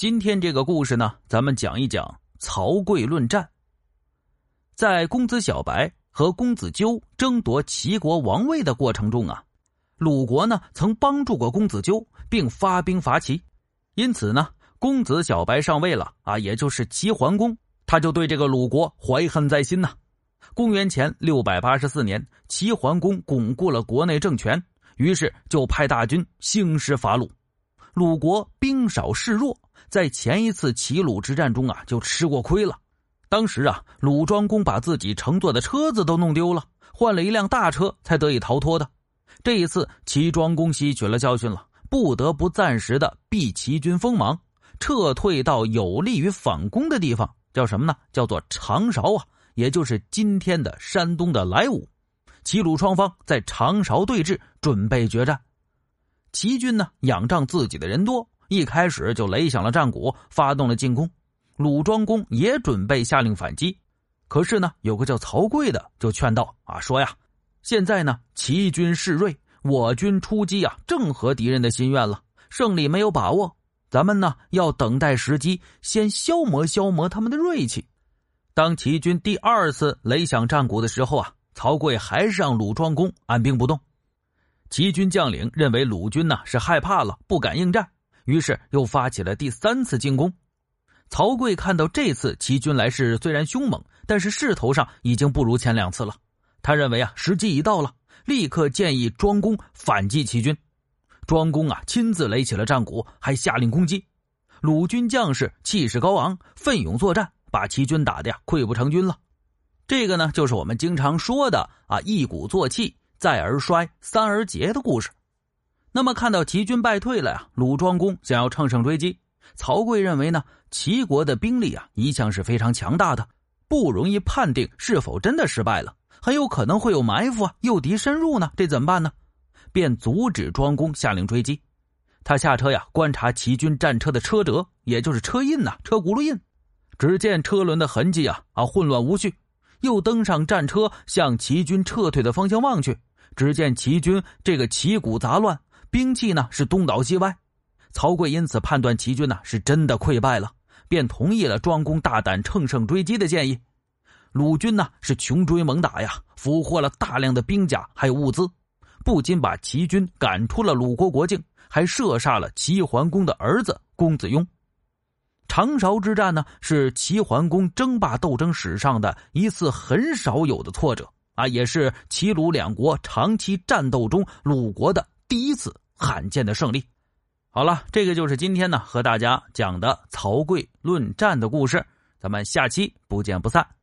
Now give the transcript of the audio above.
今天这个故事呢，咱们讲一讲曹刿论战。在公子小白和公子纠争夺齐国王位的过程中啊，鲁国呢曾帮助过公子纠，并发兵伐齐，因此呢，公子小白上位了啊，也就是齐桓公，他就对这个鲁国怀恨在心呐。公元前六百八十四年，齐桓公巩固了国内政权，于是就派大军兴师伐鲁。鲁国兵少势弱。在前一次齐鲁之战中啊，就吃过亏了。当时啊，鲁庄公把自己乘坐的车子都弄丢了，换了一辆大车才得以逃脱的。这一次，齐庄公吸取了教训了，不得不暂时的避齐军锋芒，撤退到有利于反攻的地方，叫什么呢？叫做长勺啊，也就是今天的山东的莱芜。齐鲁双方在长勺对峙，准备决战。齐军呢，仰仗自己的人多。一开始就擂响了战鼓，发动了进攻。鲁庄公也准备下令反击，可是呢，有个叫曹刿的就劝道：“啊，说呀，现在呢，齐军势锐，我军出击啊，正合敌人的心愿了，胜利没有把握。咱们呢，要等待时机，先消磨消磨他们的锐气。”当齐军第二次擂响战鼓的时候啊，曹刿还是让鲁庄公按兵不动。齐军将领认为鲁军呢是害怕了，不敢应战。于是又发起了第三次进攻。曹刿看到这次齐军来势虽然凶猛，但是势头上已经不如前两次了。他认为啊，时机已到了，立刻建议庄公反击齐军。庄公啊，亲自擂起了战鼓，还下令攻击。鲁军将士气势高昂，奋勇作战，把齐军打的呀溃不成军了。这个呢，就是我们经常说的啊，一鼓作气，再而衰，三而竭的故事。那么看到齐军败退了呀，鲁庄公想要乘胜追击。曹刿认为呢，齐国的兵力啊一向是非常强大的，不容易判定是否真的失败了，很有可能会有埋伏啊，诱敌深入呢，这怎么办呢？便阻止庄公下令追击。他下车呀，观察齐军战车的车辙，也就是车印呐，车轱辘印。只见车轮的痕迹啊啊混乱无序。又登上战车，向齐军撤退的方向望去，只见齐军这个旗鼓杂乱。兵器呢是东倒西歪，曹刿因此判断齐军呢是真的溃败了，便同意了庄公大胆乘胜追击的建议。鲁军呢是穷追猛打呀，俘获了大量的兵甲还有物资，不仅把齐军赶出了鲁国国境，还射杀了齐桓公的儿子公子雍。长勺之战呢是齐桓公争霸斗争史上的一次很少有的挫折啊，也是齐鲁两国长期战斗中鲁国的。第一次罕见的胜利，好了，这个就是今天呢和大家讲的曹刿论战的故事，咱们下期不见不散。